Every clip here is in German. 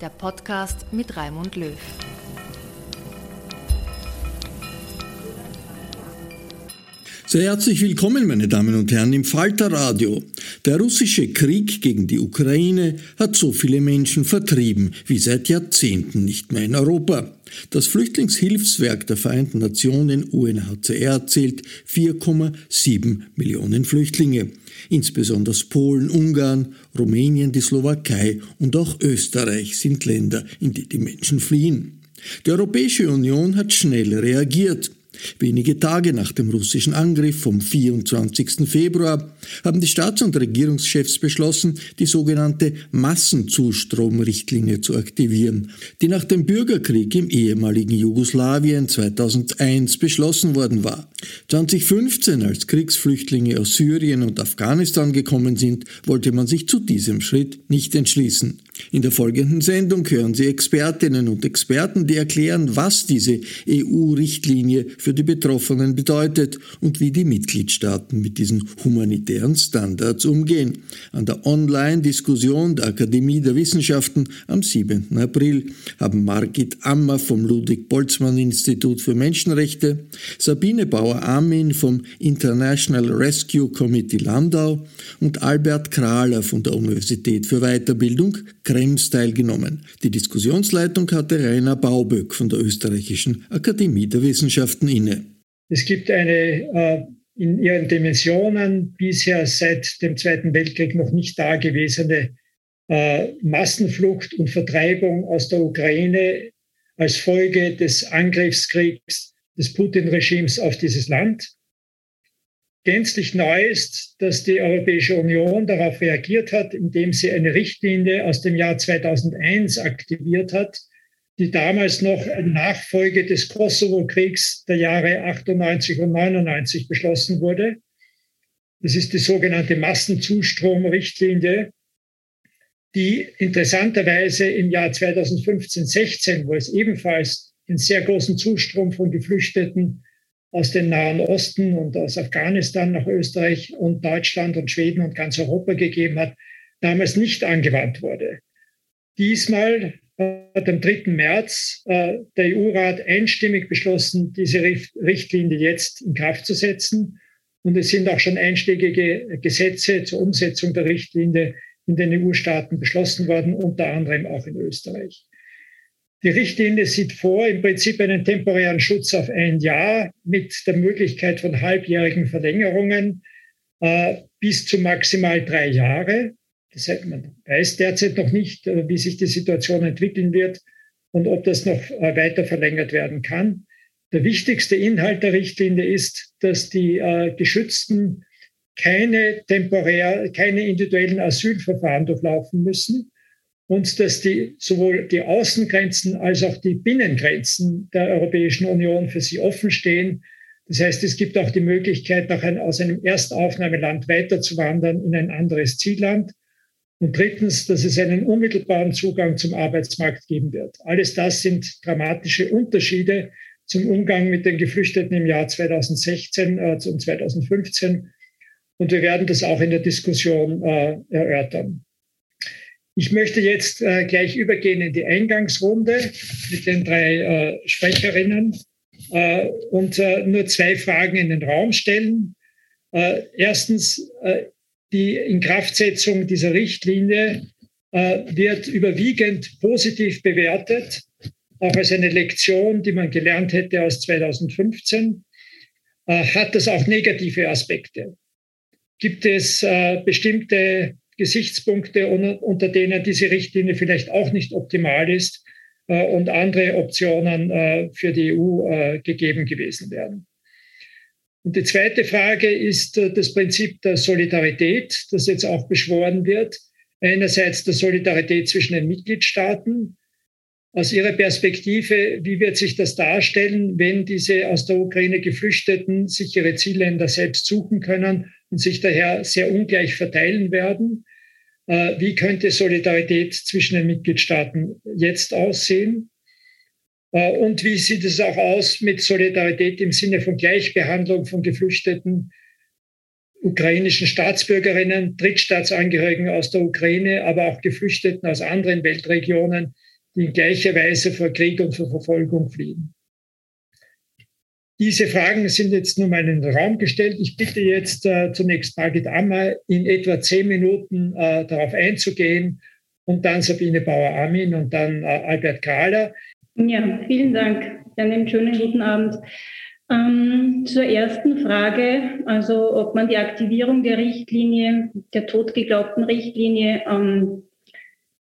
Der Podcast mit Raimund Löw. Sehr herzlich willkommen, meine Damen und Herren, im Falter Radio. Der russische Krieg gegen die Ukraine hat so viele Menschen vertrieben wie seit Jahrzehnten nicht mehr in Europa. Das Flüchtlingshilfswerk der Vereinten Nationen UNHCR zählt 4,7 Millionen Flüchtlinge. Insbesondere Polen, Ungarn, Rumänien, die Slowakei und auch Österreich sind Länder, in die die Menschen fliehen. Die Europäische Union hat schnell reagiert. Wenige Tage nach dem russischen Angriff vom 24. Februar haben die Staats- und Regierungschefs beschlossen, die sogenannte Massenzustromrichtlinie zu aktivieren, die nach dem Bürgerkrieg im ehemaligen Jugoslawien 2001 beschlossen worden war. 2015, als Kriegsflüchtlinge aus Syrien und Afghanistan gekommen sind, wollte man sich zu diesem Schritt nicht entschließen. In der folgenden Sendung hören Sie Expertinnen und Experten, die erklären, was diese EU-Richtlinie für die Betroffenen bedeutet und wie die Mitgliedstaaten mit diesen humanitären Standards umgehen. An der Online-Diskussion der Akademie der Wissenschaften am 7. April haben Margit Ammer vom Ludwig-Boltzmann-Institut für Menschenrechte, Sabine Bauer-Amin vom International Rescue Committee Landau und Albert Krahler von der Universität für Weiterbildung Krems teilgenommen. Die Diskussionsleitung hatte Rainer Bauböck von der Österreichischen Akademie der Wissenschaften inne. Es gibt eine äh, in ihren Dimensionen bisher seit dem Zweiten Weltkrieg noch nicht dagewesene äh, Massenflucht und Vertreibung aus der Ukraine als Folge des Angriffskriegs des Putin-Regimes auf dieses Land gänzlich neu ist, dass die Europäische Union darauf reagiert hat, indem sie eine Richtlinie aus dem Jahr 2001 aktiviert hat, die damals noch Nachfolge des Kosovo-Kriegs der Jahre 98 und 99 beschlossen wurde. Das ist die sogenannte Massenzustromrichtlinie, die interessanterweise im Jahr 2015-16, wo es ebenfalls einen sehr großen Zustrom von Geflüchteten aus dem Nahen Osten und aus Afghanistan nach Österreich und Deutschland und Schweden und ganz Europa gegeben hat, damals nicht angewandt wurde. Diesmal hat am 3. März äh, der EU-Rat einstimmig beschlossen, diese Richtlinie jetzt in Kraft zu setzen. Und es sind auch schon einschlägige Gesetze zur Umsetzung der Richtlinie in den EU-Staaten beschlossen worden, unter anderem auch in Österreich. Die Richtlinie sieht vor, im Prinzip einen temporären Schutz auf ein Jahr mit der Möglichkeit von halbjährigen Verlängerungen äh, bis zu maximal drei Jahre. Das heißt, man weiß derzeit noch nicht, äh, wie sich die Situation entwickeln wird und ob das noch äh, weiter verlängert werden kann. Der wichtigste Inhalt der Richtlinie ist, dass die äh, Geschützten keine temporär, keine individuellen Asylverfahren durchlaufen müssen und dass die, sowohl die Außengrenzen als auch die Binnengrenzen der Europäischen Union für sie offen stehen. Das heißt, es gibt auch die Möglichkeit, nach ein, aus einem Erstaufnahmeland weiterzuwandern in ein anderes Zielland. Und drittens, dass es einen unmittelbaren Zugang zum Arbeitsmarkt geben wird. Alles das sind dramatische Unterschiede zum Umgang mit den Geflüchteten im Jahr 2016 äh, und 2015. Und wir werden das auch in der Diskussion äh, erörtern. Ich möchte jetzt äh, gleich übergehen in die Eingangsrunde mit den drei äh, Sprecherinnen äh, und äh, nur zwei Fragen in den Raum stellen. Äh, erstens, äh, die Inkraftsetzung dieser Richtlinie wird überwiegend positiv bewertet, auch als eine Lektion, die man gelernt hätte aus 2015. Hat das auch negative Aspekte? Gibt es bestimmte Gesichtspunkte, unter denen diese Richtlinie vielleicht auch nicht optimal ist äh, und andere Optionen äh, für die EU äh, gegeben gewesen wären. Und die zweite Frage ist das Prinzip der Solidarität, das jetzt auch beschworen wird. Einerseits der Solidarität zwischen den Mitgliedstaaten. Aus Ihrer Perspektive, wie wird sich das darstellen, wenn diese aus der Ukraine Geflüchteten sich ihre Zielländer selbst suchen können und sich daher sehr ungleich verteilen werden? Äh, wie könnte Solidarität zwischen den Mitgliedstaaten jetzt aussehen? Äh, und wie sieht es auch aus mit Solidarität im Sinne von Gleichbehandlung von Geflüchteten, ukrainischen Staatsbürgerinnen, Drittstaatsangehörigen aus der Ukraine, aber auch Geflüchteten aus anderen Weltregionen, die in gleicher Weise vor Krieg und vor Verfolgung fliehen? Diese Fragen sind jetzt nun mal in den Raum gestellt. Ich bitte jetzt äh, zunächst Margit Ammer in etwa zehn Minuten äh, darauf einzugehen und dann Sabine Bauer-Amin und dann äh, Albert Kahler. Ja, vielen Dank. Einen schönen guten Abend. Ähm, zur ersten Frage, also ob man die Aktivierung der Richtlinie, der totgeglaubten Richtlinie ähm,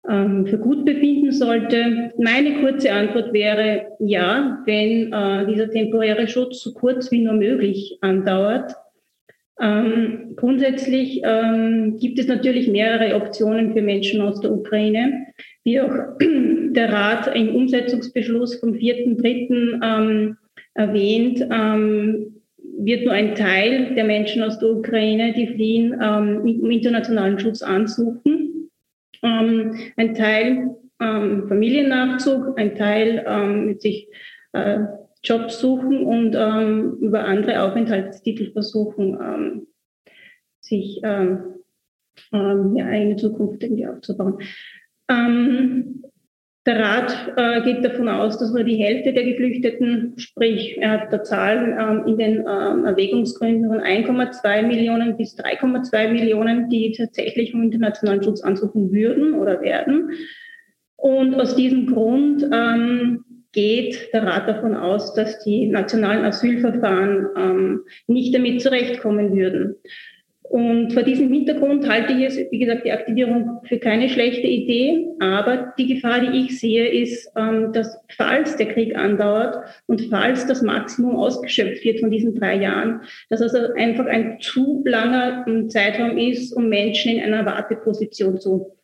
ähm, für gut befinden sollte. Meine kurze Antwort wäre ja, wenn äh, dieser temporäre Schutz so kurz wie nur möglich andauert. Ähm, grundsätzlich ähm, gibt es natürlich mehrere Optionen für Menschen aus der Ukraine. Wie auch der Rat im Umsetzungsbeschluss vom 4.3. Ähm, erwähnt, ähm, wird nur ein Teil der Menschen aus der Ukraine, die fliehen, ähm, internationalen Schutz ansuchen ähm, ein Teil ähm, Familiennachzug, ein Teil ähm, mit sich äh, Jobs suchen und ähm, über andere Aufenthaltstitel versuchen, ähm, sich ähm, ähm, ja, eine Zukunft irgendwie aufzubauen. Ähm, der Rat äh, geht davon aus, dass nur die Hälfte der Geflüchteten, sprich er hat da Zahlen ähm, in den ähm, Erwägungsgründen von 1,2 Millionen bis 3,2 Millionen, die tatsächlich um internationalen Schutz ansuchen würden oder werden. Und aus diesem Grund ähm, geht der Rat davon aus, dass die nationalen Asylverfahren ähm, nicht damit zurechtkommen würden. Und vor diesem Hintergrund halte ich es, wie gesagt, die Aktivierung für keine schlechte Idee. Aber die Gefahr, die ich sehe, ist, ähm, dass falls der Krieg andauert und falls das Maximum ausgeschöpft wird von diesen drei Jahren, dass also einfach ein zu langer ähm, Zeitraum ist, um Menschen in einer Warteposition zu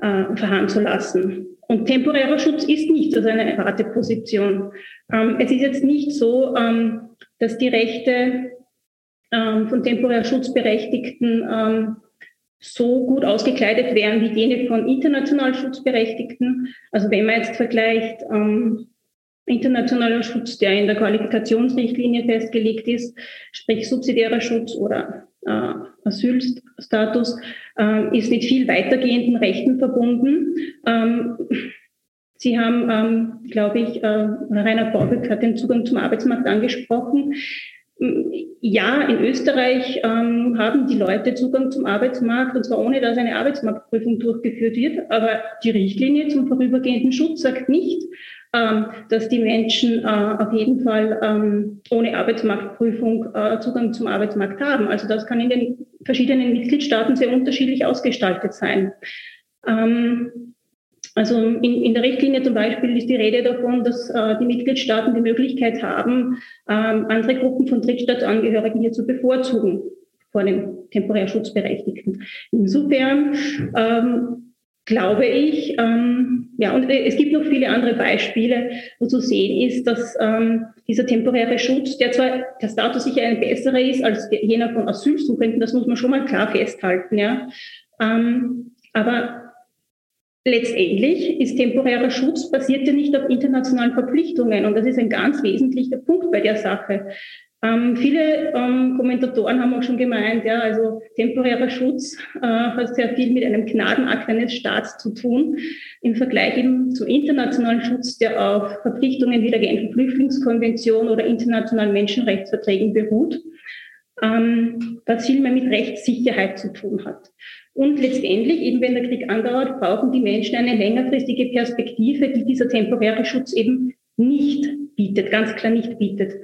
äh, verharren zu lassen. Und temporärer Schutz ist nicht so eine Warteposition. Ähm, es ist jetzt nicht so, dass die Rechte ähm, von temporär Schutzberechtigten ähm, so gut ausgekleidet wären wie jene von international Schutzberechtigten. Also wenn man jetzt vergleicht, ähm, internationaler Schutz, der in der Qualifikationsrichtlinie festgelegt ist, sprich subsidiärer Schutz oder äh, Asylstatus, äh, ist mit viel weitergehenden Rechten verbunden. Ähm, Sie haben, ähm, glaube ich, äh, Rainer Baubück hat den Zugang zum Arbeitsmarkt angesprochen. Ja, in Österreich ähm, haben die Leute Zugang zum Arbeitsmarkt und zwar ohne, dass eine Arbeitsmarktprüfung durchgeführt wird. Aber die Richtlinie zum vorübergehenden Schutz sagt nicht, ähm, dass die Menschen äh, auf jeden Fall ähm, ohne Arbeitsmarktprüfung äh, Zugang zum Arbeitsmarkt haben. Also das kann in den verschiedenen Mitgliedstaaten sehr unterschiedlich ausgestaltet sein. Ähm, also in, in, der Richtlinie zum Beispiel ist die Rede davon, dass äh, die Mitgliedstaaten die Möglichkeit haben, ähm, andere Gruppen von Drittstaatsangehörigen hier zu bevorzugen vor den temporär Schutzberechtigten. Insofern ähm, glaube ich, ähm, ja, und es gibt noch viele andere Beispiele, wo zu sehen ist, dass ähm, dieser temporäre Schutz, der zwar der Status sicher ein besserer ist als jener von Asylsuchenden, das muss man schon mal klar festhalten, ja. Ähm, aber Letztendlich ist temporärer Schutz basiert ja nicht auf internationalen Verpflichtungen und das ist ein ganz wesentlicher Punkt bei der Sache. Ähm, viele ähm, Kommentatoren haben auch schon gemeint, ja, also temporärer Schutz äh, hat sehr viel mit einem Gnadenakt eines Staats zu tun, im Vergleich eben zum internationalen Schutz, der auf Verpflichtungen wie der Genfer Flüchtlingskonvention oder internationalen Menschenrechtsverträgen beruht, ähm, was viel mehr mit Rechtssicherheit zu tun hat. Und letztendlich, eben wenn der Krieg andauert, brauchen die Menschen eine längerfristige Perspektive, die dieser temporäre Schutz eben nicht bietet, ganz klar nicht bietet.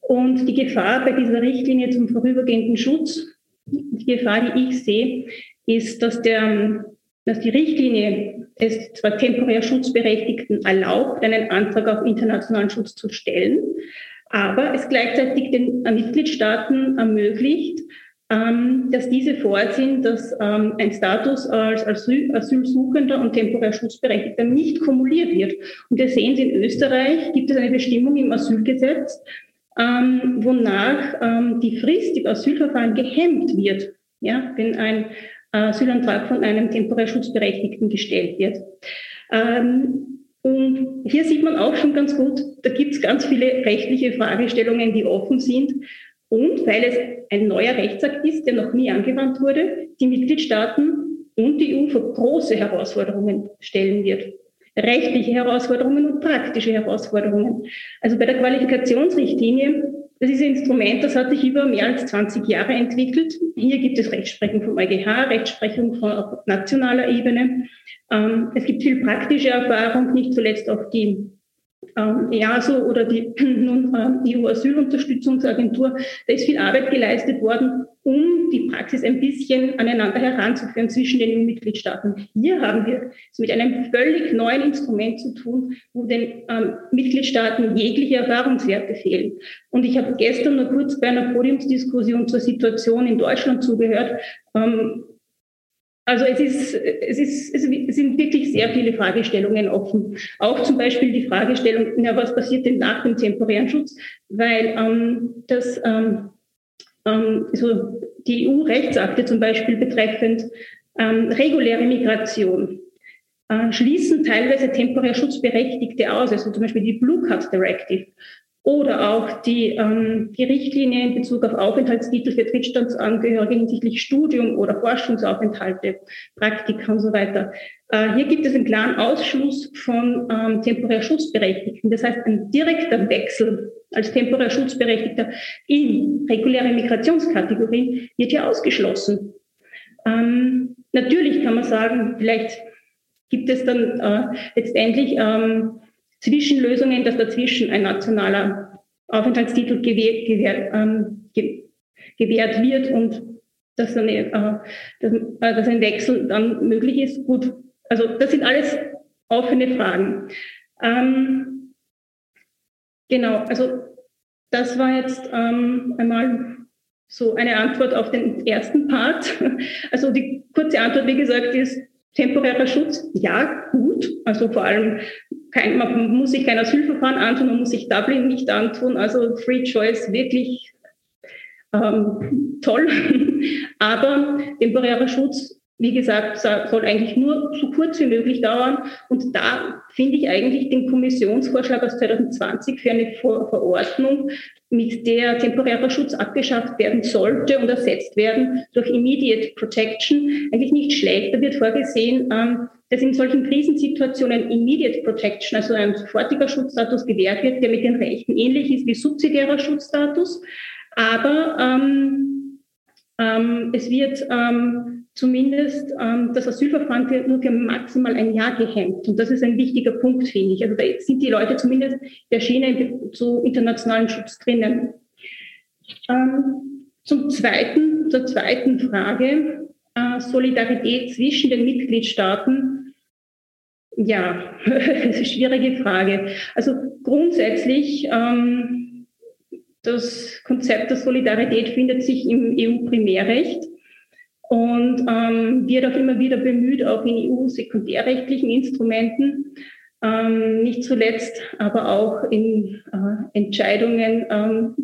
Und die Gefahr bei dieser Richtlinie zum vorübergehenden Schutz, die Gefahr, die ich sehe, ist, dass, der, dass die Richtlinie es zwar temporär Schutzberechtigten erlaubt, einen Antrag auf internationalen Schutz zu stellen, aber es gleichzeitig den Mitgliedstaaten ermöglicht, ähm, dass diese vorsehen, dass ähm, ein Status als Asyl, Asylsuchender und temporär Schutzberechtigter nicht kumuliert wird. Und wir sehen in Österreich, gibt es eine Bestimmung im Asylgesetz, ähm, wonach ähm, die Frist im Asylverfahren gehemmt wird, ja, wenn ein Asylantrag von einem temporär Schutzberechtigten gestellt wird. Ähm, und hier sieht man auch schon ganz gut, da gibt es ganz viele rechtliche Fragestellungen, die offen sind. Und weil es ein neuer Rechtsakt ist, der noch nie angewandt wurde, die Mitgliedstaaten und die EU vor große Herausforderungen stellen wird. Rechtliche Herausforderungen und praktische Herausforderungen. Also bei der Qualifikationsrichtlinie, das ist ein Instrument, das hat sich über mehr als 20 Jahre entwickelt. Hier gibt es Rechtsprechung vom EuGH, Rechtsprechung von nationaler Ebene. Ähm, es gibt viel praktische Erfahrung, nicht zuletzt auch die ähm, EASO oder die nun äh, EU-Asylunterstützungsagentur, da ist viel Arbeit geleistet worden, um die Praxis ein bisschen aneinander heranzuführen zwischen den EU-Mitgliedstaaten. Hier haben wir es mit einem völlig neuen Instrument zu tun, wo den ähm, Mitgliedstaaten jegliche Erfahrungswerte fehlen. Und ich habe gestern nur kurz bei einer Podiumsdiskussion zur Situation in Deutschland zugehört, ähm, also es, ist, es, ist, es sind wirklich sehr viele Fragestellungen offen. Auch zum Beispiel die Fragestellung, na, was passiert denn nach dem temporären Schutz? Weil ähm, das, ähm, ähm, also die EU-Rechtsakte zum Beispiel betreffend ähm, reguläre Migration äh, schließen teilweise temporär Schutzberechtigte aus, also zum Beispiel die Blue Card Directive oder auch die, ähm, die Richtlinie in Bezug auf Aufenthaltstitel für Drittstaatsangehörige hinsichtlich Studium oder Forschungsaufenthalte, Praktika und so weiter. Äh, hier gibt es einen klaren Ausschluss von ähm, temporär Schutzberechtigten. Das heißt, ein direkter Wechsel als temporär Schutzberechtigter in reguläre Migrationskategorien wird hier ausgeschlossen. Ähm, natürlich kann man sagen, vielleicht gibt es dann äh, letztendlich ähm, Zwischenlösungen, dass dazwischen ein nationaler Aufenthaltstitel gewährt, gewährt, ähm, gewährt wird und dass, eine, äh, dass, äh, dass ein Wechsel dann möglich ist. Gut, also das sind alles offene Fragen. Ähm, genau, also das war jetzt ähm, einmal so eine Antwort auf den ersten Part. Also die kurze Antwort, wie gesagt, ist temporärer Schutz. Ja, gut. Also vor allem kein, man muss sich kein Asylverfahren antun, man muss sich Dublin nicht antun. Also Free Choice wirklich ähm, toll. Aber temporärer Schutz, wie gesagt, soll eigentlich nur so kurz wie möglich dauern. Und da finde ich eigentlich den Kommissionsvorschlag aus 2020 für eine Verordnung, mit der temporärer Schutz abgeschafft werden sollte und ersetzt werden durch Immediate Protection, eigentlich nicht schlecht. Da wird vorgesehen, ähm, dass in solchen Krisensituationen Immediate Protection, also ein sofortiger Schutzstatus gewährt wird, der mit den Rechten ähnlich ist wie subsidiärer Schutzstatus. Aber ähm, ähm, es wird ähm, zumindest ähm, das Asylverfahren für, nur für maximal ein Jahr gehemmt. Und das ist ein wichtiger Punkt, finde ich. Also da sind die Leute zumindest der Schiene zu internationalen Schutz drinnen. Ähm, zum zweiten, zur zweiten Frage, äh, Solidarität zwischen den Mitgliedstaaten ja, schwierige Frage. Also grundsätzlich, ähm, das Konzept der Solidarität findet sich im EU-Primärrecht und ähm, wird auch immer wieder bemüht, auch in EU-sekundärrechtlichen Instrumenten, ähm, nicht zuletzt aber auch in äh, Entscheidungen ähm,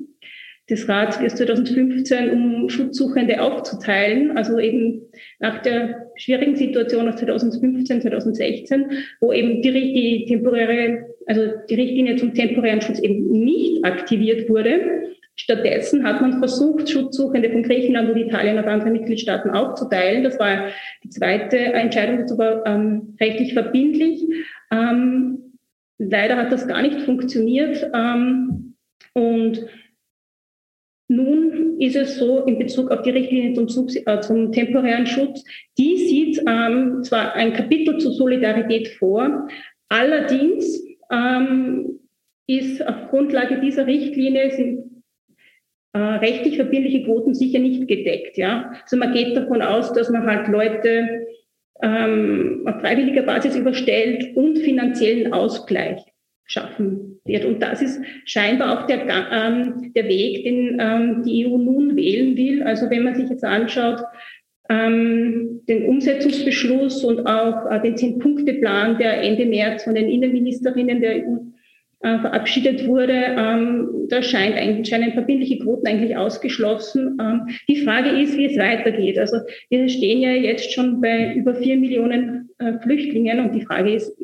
des Rats 2015, um Schutzsuchende aufzuteilen, also eben nach der schwierigen Situation aus 2015, 2016, wo eben die, die temporäre, also die Richtlinie zum temporären Schutz eben nicht aktiviert wurde. Stattdessen hat man versucht, Schutzsuchende von Griechenland und Italien auf andere Mitgliedstaaten aufzuteilen. Das war die zweite Entscheidung, das war ähm, rechtlich verbindlich. Ähm, leider hat das gar nicht funktioniert. Ähm, und nun ist es so in Bezug auf die Richtlinie zum, äh, zum temporären Schutz, die sieht ähm, zwar ein Kapitel zur Solidarität vor, allerdings ähm, ist auf Grundlage dieser Richtlinie sind äh, rechtlich verbindliche Quoten sicher nicht gedeckt. Ja? Also man geht davon aus, dass man halt Leute ähm, auf freiwilliger Basis überstellt und finanziellen Ausgleich schaffen wird. Und das ist scheinbar auch der, ähm, der Weg, den ähm, die EU nun wählen will. Also wenn man sich jetzt anschaut, ähm, den Umsetzungsbeschluss und auch äh, den Zehn-Punkte-Plan, der Ende März von den Innenministerinnen der EU äh, verabschiedet wurde, ähm, da scheint eigentlich, scheinen verbindliche Quoten eigentlich ausgeschlossen. Ähm, die Frage ist, wie es weitergeht. Also wir stehen ja jetzt schon bei über vier Millionen äh, Flüchtlingen und die Frage ist,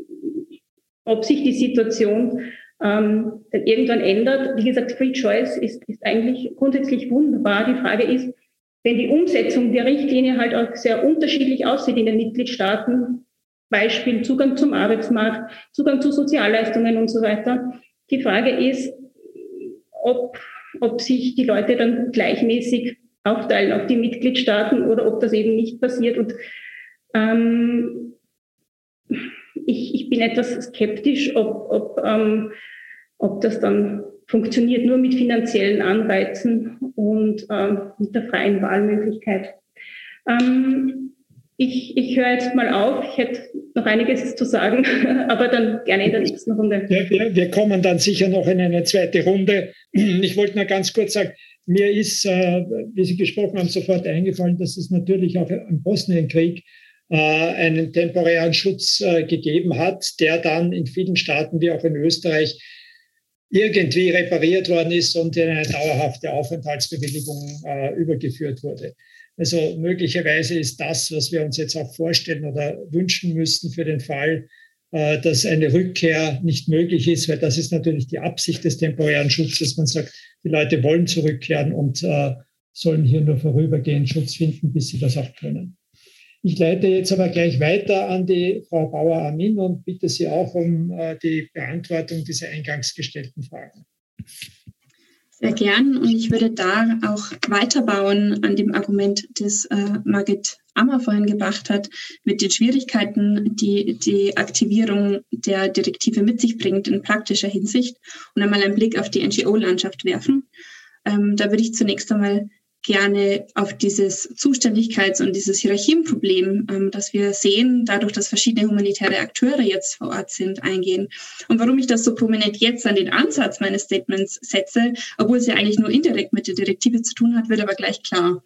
ob sich die Situation ähm, irgendwann ändert. Wie gesagt, Free Choice ist, ist eigentlich grundsätzlich wunderbar. Die Frage ist, wenn die Umsetzung der Richtlinie halt auch sehr unterschiedlich aussieht in den Mitgliedstaaten, Beispiel Zugang zum Arbeitsmarkt, Zugang zu Sozialleistungen und so weiter. Die Frage ist, ob, ob sich die Leute dann gleichmäßig aufteilen auf die Mitgliedstaaten oder ob das eben nicht passiert. Und ähm, ich, ich bin etwas skeptisch, ob, ob, ähm, ob das dann funktioniert, nur mit finanziellen Anreizen und ähm, mit der freien Wahlmöglichkeit. Ähm, ich, ich höre jetzt mal auf. Ich hätte noch einiges zu sagen, aber dann gerne in der nächsten Runde. Ja, wir, wir, kommen dann sicher noch in eine zweite Runde. Ich wollte nur ganz kurz sagen, mir ist, äh, wie Sie gesprochen haben, sofort eingefallen, dass es natürlich auch im Bosnienkrieg äh, einen temporären Schutz äh, gegeben hat, der dann in vielen Staaten wie auch in Österreich irgendwie repariert worden ist und in eine dauerhafte Aufenthaltsbewilligung übergeführt wurde. Also möglicherweise ist das, was wir uns jetzt auch vorstellen oder wünschen müssten für den Fall, äh, dass eine Rückkehr nicht möglich ist, weil das ist natürlich die Absicht des temporären Schutzes. Man sagt, die Leute wollen zurückkehren und äh, sollen hier nur vorübergehend Schutz finden, bis sie das auch können. Ich leite jetzt aber gleich weiter an die Frau Bauer-Amin und bitte Sie auch um äh, die Beantwortung dieser eingangs gestellten Fragen. Sehr gern. Und ich würde da auch weiterbauen an dem Argument, das äh, Margit Ammer vorhin gebracht hat, mit den Schwierigkeiten, die die Aktivierung der Direktive mit sich bringt in praktischer Hinsicht und einmal einen Blick auf die NGO-Landschaft werfen. Ähm, da würde ich zunächst einmal gerne auf dieses Zuständigkeits- und dieses Hierarchienproblem, ähm, das wir sehen, dadurch, dass verschiedene humanitäre Akteure jetzt vor Ort sind, eingehen. Und warum ich das so prominent jetzt an den Ansatz meines Statements setze, obwohl es ja eigentlich nur indirekt mit der Direktive zu tun hat, wird aber gleich klar.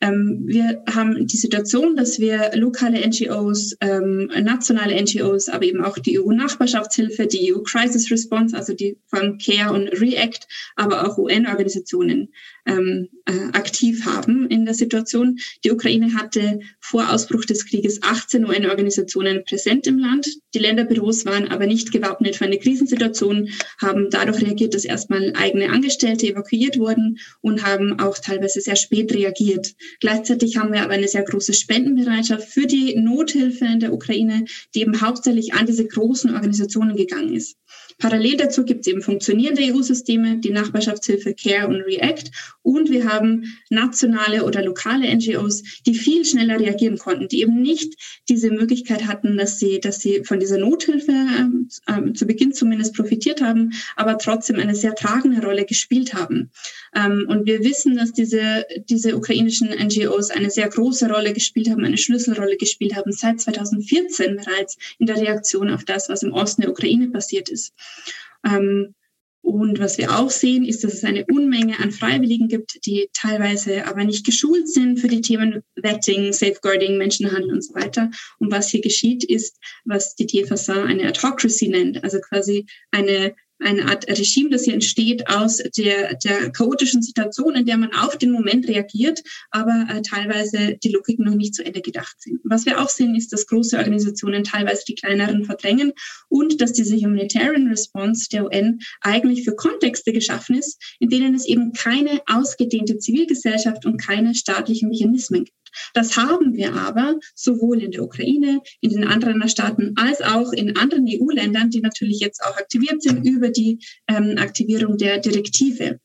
Ähm, wir haben die Situation, dass wir lokale NGOs, ähm, nationale NGOs, aber eben auch die EU-Nachbarschaftshilfe, die EU-Crisis Response, also die von CARE und REACT, aber auch UN-Organisationen ähm, äh, aktiv haben in der Situation. Die Ukraine hatte vor Ausbruch des Krieges 18 UN-Organisationen präsent im Land. Die Länderbüros waren aber nicht gewappnet für eine Krisensituation, haben dadurch reagiert, dass erstmal eigene Angestellte evakuiert wurden und haben auch teilweise sehr spät reagiert. Gleichzeitig haben wir aber eine sehr große Spendenbereitschaft für die Nothilfe in der Ukraine, die eben hauptsächlich an diese großen Organisationen gegangen ist. Parallel dazu gibt es eben funktionierende EU-Systeme, die Nachbarschaftshilfe CARE und REACT. Und wir haben nationale oder lokale NGOs, die viel schneller reagieren konnten, die eben nicht diese Möglichkeit hatten, dass sie, dass sie von dieser Nothilfe äh, zu Beginn zumindest profitiert haben, aber trotzdem eine sehr tragende Rolle gespielt haben. Ähm, und wir wissen, dass diese, diese ukrainischen NGOs eine sehr große Rolle gespielt haben, eine Schlüsselrolle gespielt haben, seit 2014 bereits in der Reaktion auf das, was im Osten der Ukraine passiert ist. Ähm, und was wir auch sehen, ist, dass es eine Unmenge an Freiwilligen gibt, die teilweise aber nicht geschult sind für die Themen Vetting, Safeguarding, Menschenhandel und so weiter. Und was hier geschieht, ist, was die DFSA eine Autocracy nennt, also quasi eine eine Art Regime, das hier entsteht aus der, der chaotischen Situation, in der man auf den Moment reagiert, aber äh, teilweise die Logiken noch nicht zu Ende gedacht sind. Was wir auch sehen, ist, dass große Organisationen teilweise die kleineren verdrängen und dass diese Humanitarian Response der UN eigentlich für Kontexte geschaffen ist, in denen es eben keine ausgedehnte Zivilgesellschaft und keine staatlichen Mechanismen gibt. Das haben wir aber sowohl in der Ukraine, in den anderen Staaten als auch in anderen EU-Ländern, die natürlich jetzt auch aktiviert sind über die ähm, Aktivierung der Direktive.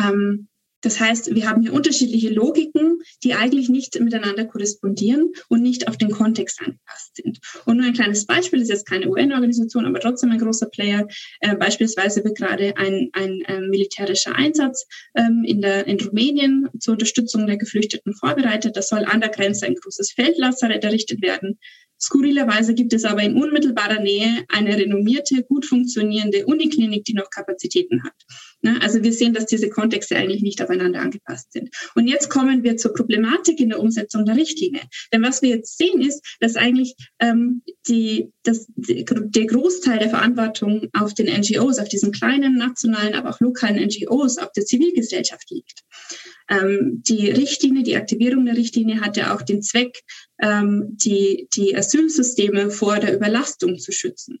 Ähm, das heißt, wir haben hier unterschiedliche Logiken, die eigentlich nicht miteinander korrespondieren und nicht auf den Kontext angepasst sind. Und nur ein kleines Beispiel ist jetzt keine UN-Organisation, aber trotzdem ein großer Player. Äh, beispielsweise wird gerade ein, ein äh, militärischer Einsatz ähm, in, der, in Rumänien zur Unterstützung der Geflüchteten vorbereitet. Das soll an der Grenze ein großes Feldlazarett errichtet werden. Skurrilerweise gibt es aber in unmittelbarer Nähe eine renommierte, gut funktionierende Uniklinik, die noch Kapazitäten hat. Ne? Also wir sehen, dass diese Kontexte eigentlich nicht aufeinander angepasst sind. Und jetzt kommen wir zur Problematik in der Umsetzung der Richtlinie. Denn was wir jetzt sehen ist, dass eigentlich ähm, die, das, die, der Großteil der Verantwortung auf den NGOs, auf diesen kleinen nationalen, aber auch lokalen NGOs, auf der Zivilgesellschaft liegt. Ähm, die Richtlinie, die Aktivierung der Richtlinie hat ja auch den Zweck, ähm, die, die Asylsysteme vor der Überlastung zu schützen.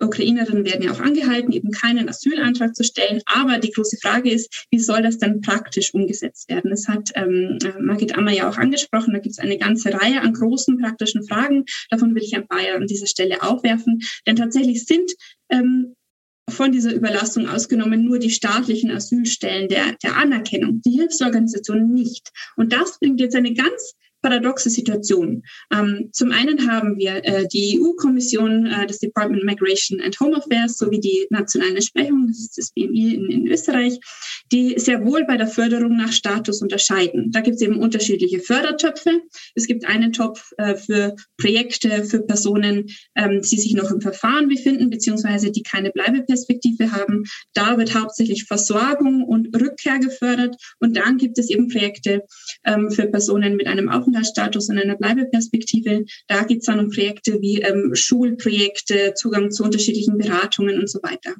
Ukrainerinnen werden ja auch angehalten, eben keinen Asylantrag zu stellen. Aber die große Frage ist, wie soll das dann praktisch umgesetzt werden? Das hat ähm, Margit Ammer ja auch angesprochen. Da gibt es eine ganze Reihe an großen praktischen Fragen. Davon will ich ein paar an dieser Stelle aufwerfen. Denn tatsächlich sind ähm, von dieser Überlastung ausgenommen nur die staatlichen Asylstellen der, der Anerkennung, die Hilfsorganisationen nicht. Und das bringt jetzt eine ganz paradoxe Situation. Ähm, zum einen haben wir äh, die EU-Kommission, äh, das Department Migration and Home Affairs sowie die nationalen Entsprechungen, das ist das BMI in, in Österreich, die sehr wohl bei der Förderung nach Status unterscheiden. Da gibt es eben unterschiedliche Fördertöpfe. Es gibt einen Topf äh, für Projekte für Personen, ähm, die sich noch im Verfahren befinden, beziehungsweise die keine Bleibeperspektive haben. Da wird hauptsächlich Versorgung und Rückkehr gefördert. Und dann gibt es eben Projekte ähm, für Personen mit einem Aufenthalt Aufenthaltsstatus und einer Bleibeperspektive. Da geht es dann um Projekte wie ähm, Schulprojekte, Zugang zu unterschiedlichen Beratungen und so weiter.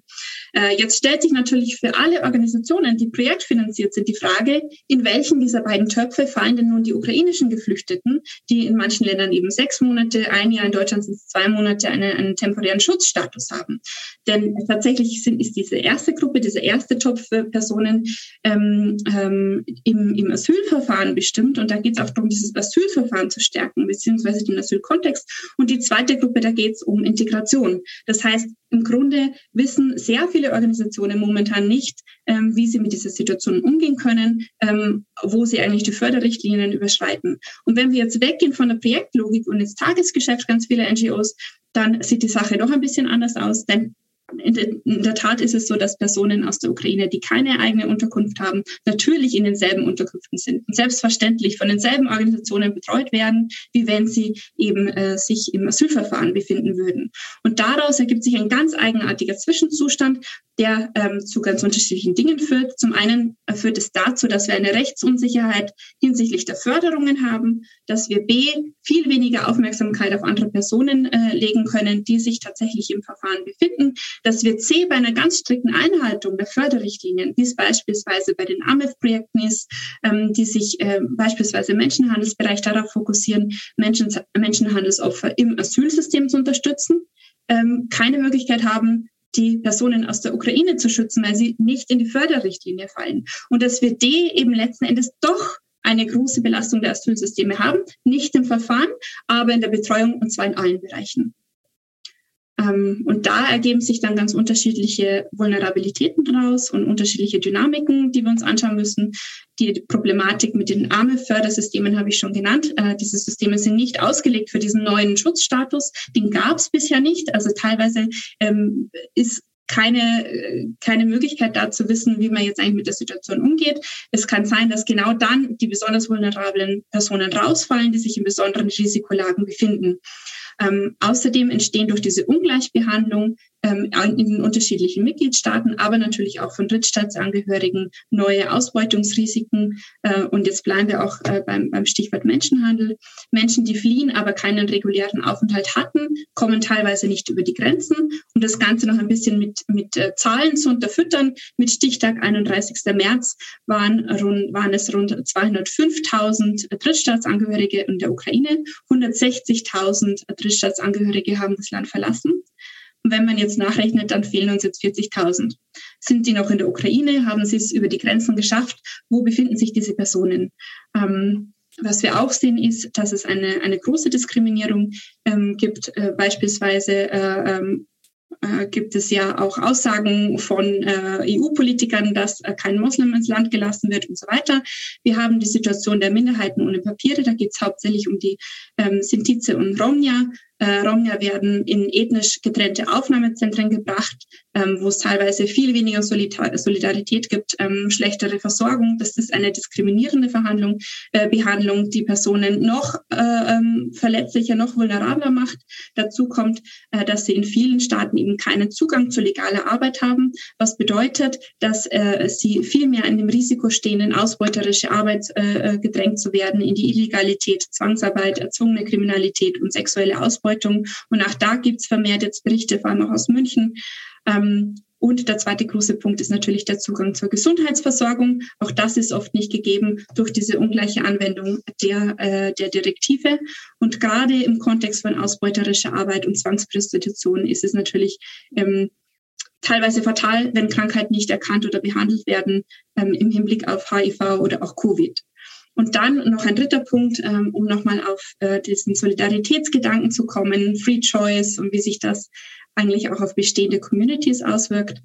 Äh, jetzt stellt sich natürlich für alle Organisationen, die projektfinanziert sind, die Frage, in welchen dieser beiden Töpfe fallen denn nun die ukrainischen Geflüchteten, die in manchen Ländern eben sechs Monate, ein Jahr, in Deutschland sind es zwei Monate, eine, einen temporären Schutzstatus haben. Denn tatsächlich sind, ist diese erste Gruppe, dieser erste Topf für Personen ähm, ähm, im, im Asylverfahren bestimmt. Und da geht es auch darum, dieses Asylverfahren zu stärken, beziehungsweise den Asylkontext. Und die zweite Gruppe, da geht es um Integration. Das heißt, im Grunde wissen sehr viele Organisationen momentan nicht, ähm, wie sie mit dieser Situation umgehen können, ähm, wo sie eigentlich die Förderrichtlinien überschreiten. Und wenn wir jetzt weggehen von der Projektlogik und ins Tagesgeschäft ganz vieler NGOs, dann sieht die Sache doch ein bisschen anders aus, denn in der, in der, Tat ist es so, dass Personen aus der Ukraine, die keine eigene Unterkunft haben, natürlich in denselben Unterkünften sind und selbstverständlich von denselben Organisationen betreut werden, wie wenn sie eben äh, sich im Asylverfahren befinden würden. Und daraus ergibt sich ein ganz eigenartiger Zwischenzustand, der ähm, zu ganz unterschiedlichen Dingen führt. Zum einen führt es dazu, dass wir eine Rechtsunsicherheit hinsichtlich der Förderungen haben, dass wir B viel weniger Aufmerksamkeit auf andere Personen äh, legen können, die sich tatsächlich im Verfahren befinden, dass wir C bei einer ganz strikten Einhaltung der Förderrichtlinien, wie es beispielsweise bei den AMEF-Projekten ist, ähm, die sich äh, beispielsweise im Menschenhandelsbereich darauf fokussieren, Menschen, Menschenhandelsopfer im Asylsystem zu unterstützen, ähm, keine Möglichkeit haben, die Personen aus der Ukraine zu schützen, weil sie nicht in die Förderrichtlinie fallen. Und dass wir D eben letzten Endes doch eine große Belastung der Asylsysteme haben, nicht im Verfahren, aber in der Betreuung und zwar in allen Bereichen. Ähm, und da ergeben sich dann ganz unterschiedliche Vulnerabilitäten daraus und unterschiedliche Dynamiken, die wir uns anschauen müssen. Die Problematik mit den Arme-Fördersystemen habe ich schon genannt. Äh, diese Systeme sind nicht ausgelegt für diesen neuen Schutzstatus. Den gab es bisher nicht. Also teilweise ähm, ist keine, keine Möglichkeit da zu wissen, wie man jetzt eigentlich mit der Situation umgeht. Es kann sein, dass genau dann die besonders vulnerablen Personen rausfallen, die sich in besonderen Risikolagen befinden. Ähm, außerdem entstehen durch diese Ungleichbehandlung ähm, in den unterschiedlichen Mitgliedstaaten, aber natürlich auch von Drittstaatsangehörigen neue Ausbeutungsrisiken. Äh, und jetzt bleiben wir auch äh, beim, Stichwort Menschenhandel. Menschen, die fliehen, aber keinen regulären Aufenthalt hatten, kommen teilweise nicht über die Grenzen. Um das Ganze noch ein bisschen mit, mit äh, Zahlen zu unterfüttern, mit Stichtag 31. März waren, rund, waren es rund 205.000 Drittstaatsangehörige in der Ukraine, 160.000 Drittstaatsangehörige haben das Land verlassen. Und wenn man jetzt nachrechnet, dann fehlen uns jetzt 40.000. Sind die noch in der Ukraine? Haben sie es über die Grenzen geschafft? Wo befinden sich diese Personen? Ähm, was wir auch sehen, ist, dass es eine, eine große Diskriminierung ähm, gibt, äh, beispielsweise äh, ähm, äh, gibt es ja auch Aussagen von äh, EU-Politikern, dass äh, kein Moslem ins Land gelassen wird und so weiter. Wir haben die Situation der Minderheiten ohne Papiere. Da geht es hauptsächlich um die ähm, Sintize und Romnia. Äh, Romja werden in ethnisch getrennte Aufnahmezentren gebracht, ähm, wo es teilweise viel weniger Solidar Solidarität gibt, ähm, schlechtere Versorgung. Das ist eine diskriminierende Verhandlung, äh, Behandlung, die Personen noch äh, ähm, verletzlicher, noch vulnerabler macht. Dazu kommt, äh, dass sie in vielen Staaten eben keinen Zugang zu legaler Arbeit haben, was bedeutet, dass äh, sie viel mehr in dem Risiko stehen, in ausbeuterische Arbeit äh, äh gedrängt zu werden, in die Illegalität, Zwangsarbeit, erzwungene Kriminalität und sexuelle Ausbeutung Ausbeutung. Und auch da gibt es vermehrt jetzt Berichte, vor allem auch aus München. Ähm, und der zweite große Punkt ist natürlich der Zugang zur Gesundheitsversorgung. Auch das ist oft nicht gegeben durch diese ungleiche Anwendung der, äh, der Direktive. Und gerade im Kontext von ausbeuterischer Arbeit und Zwangsprostitution ist es natürlich ähm, teilweise fatal, wenn Krankheiten nicht erkannt oder behandelt werden ähm, im Hinblick auf HIV oder auch Covid. Und dann noch ein dritter Punkt, ähm, um nochmal auf äh, diesen Solidaritätsgedanken zu kommen, Free Choice und wie sich das eigentlich auch auf bestehende Communities auswirkt.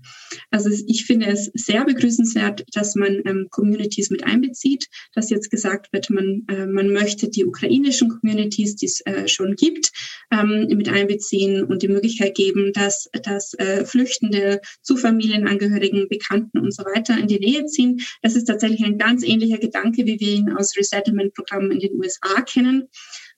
Also ich finde es sehr begrüßenswert, dass man ähm, Communities mit einbezieht, dass jetzt gesagt wird, man, äh, man möchte die ukrainischen Communities, die es äh, schon gibt, ähm, mit einbeziehen und die Möglichkeit geben, dass, dass äh, Flüchtende zu Familienangehörigen, Bekannten und so weiter in die Nähe ziehen. Das ist tatsächlich ein ganz ähnlicher Gedanke, wie wir ihn aus Resettlement-Programmen in den USA kennen.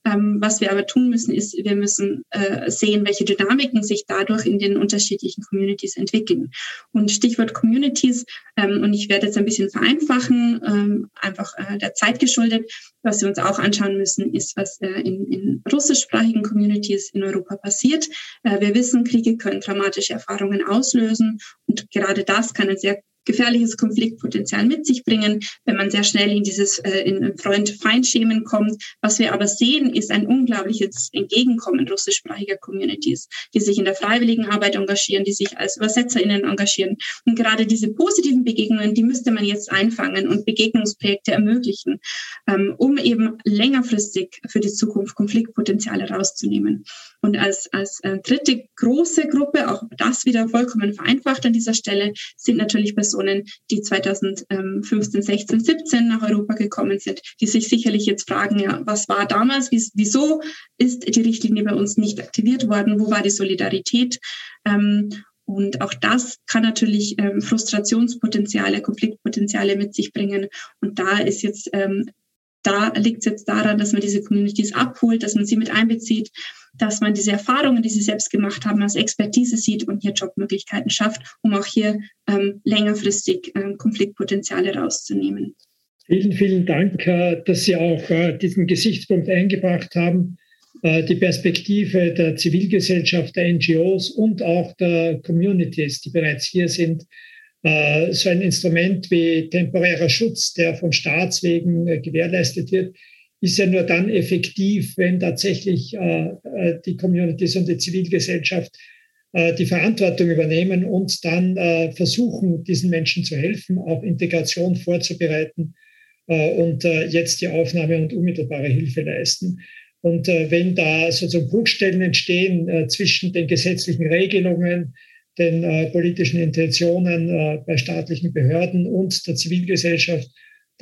Ähm, was wir aber tun müssen, ist, wir müssen äh, sehen, welche Dynamiken sich dadurch in den unterschiedlichen Communities entwickeln. Und Stichwort Communities, ähm, und ich werde jetzt ein bisschen vereinfachen, ähm, einfach äh, der Zeit geschuldet. Was wir uns auch anschauen müssen, ist, was äh, in, in russischsprachigen Communities in Europa passiert. Äh, wir wissen, Kriege können dramatische Erfahrungen auslösen und gerade das kann ein sehr gefährliches Konfliktpotenzial mit sich bringen, wenn man sehr schnell in dieses äh, in Freund-Feind-Schemen kommt. Was wir aber sehen, ist ein unglaubliches Entgegenkommen russischsprachiger Communities, die sich in der freiwilligen Arbeit engagieren, die sich als ÜbersetzerInnen engagieren. Und gerade diese positiven Begegnungen, die müsste man jetzt einfangen und Begegnungsprojekte ermöglichen, ähm, um eben längerfristig für die Zukunft Konfliktpotenziale rauszunehmen. Und als, als äh, dritte große Gruppe, auch das wieder vollkommen vereinfacht an dieser Stelle, sind natürlich Personen, die 2015, 16, 17 nach Europa gekommen sind, die sich sicherlich jetzt fragen, ja, was war damals, wieso ist die Richtlinie bei uns nicht aktiviert worden, wo war die Solidarität? Ähm, und auch das kann natürlich ähm, Frustrationspotenziale, Konfliktpotenziale mit sich bringen. Und da ist jetzt, ähm, da liegt es jetzt daran, dass man diese Communities abholt, dass man sie mit einbezieht, dass man diese Erfahrungen, die sie selbst gemacht haben, als Expertise sieht und hier Jobmöglichkeiten schafft, um auch hier ähm, längerfristig ähm, Konfliktpotenziale rauszunehmen. Vielen, vielen Dank, äh, dass Sie auch äh, diesen Gesichtspunkt eingebracht haben, äh, die Perspektive der Zivilgesellschaft, der NGOs und auch der Communities, die bereits hier sind. So ein Instrument wie temporärer Schutz, der von Staatswegen gewährleistet wird, ist ja nur dann effektiv, wenn tatsächlich die Communities und die Zivilgesellschaft die Verantwortung übernehmen und dann versuchen, diesen Menschen zu helfen, auch Integration vorzubereiten äh, und äh, jetzt die Aufnahme und unmittelbare Hilfe leisten. Und äh, wenn da sozusagen Bruchstellen entstehen zwischen den gesetzlichen Regelungen, den politischen Intentionen bei staatlichen Behörden und der Zivilgesellschaft,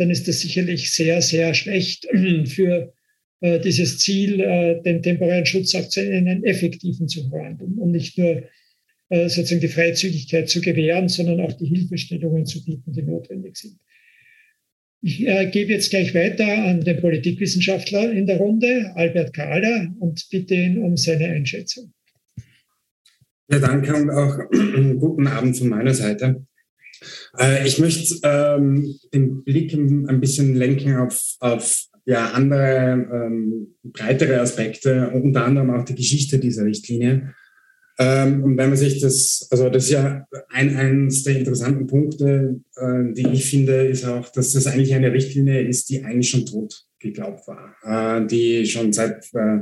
dann ist das sicherlich sehr, sehr schlecht für dieses Ziel, den temporären Schutz auch zu einen effektiven zu verwandeln und nicht nur sozusagen die Freizügigkeit zu gewähren, sondern auch die Hilfestellungen zu bieten, die notwendig sind. Ich äh, gebe jetzt gleich weiter an den Politikwissenschaftler in der Runde, Albert Kahler, und bitte ihn um seine Einschätzung. Ja, danke und auch guten Abend von meiner Seite. Äh, ich möchte ähm, den Blick ein bisschen lenken auf, auf ja, andere, ähm, breitere Aspekte, unter anderem auch die Geschichte dieser Richtlinie. Ähm, und wenn man sich das, also das ist ja ein, eines der interessanten Punkte, äh, die ich finde, ist auch, dass das eigentlich eine Richtlinie ist, die eigentlich schon tot geglaubt war, äh, die schon seit äh,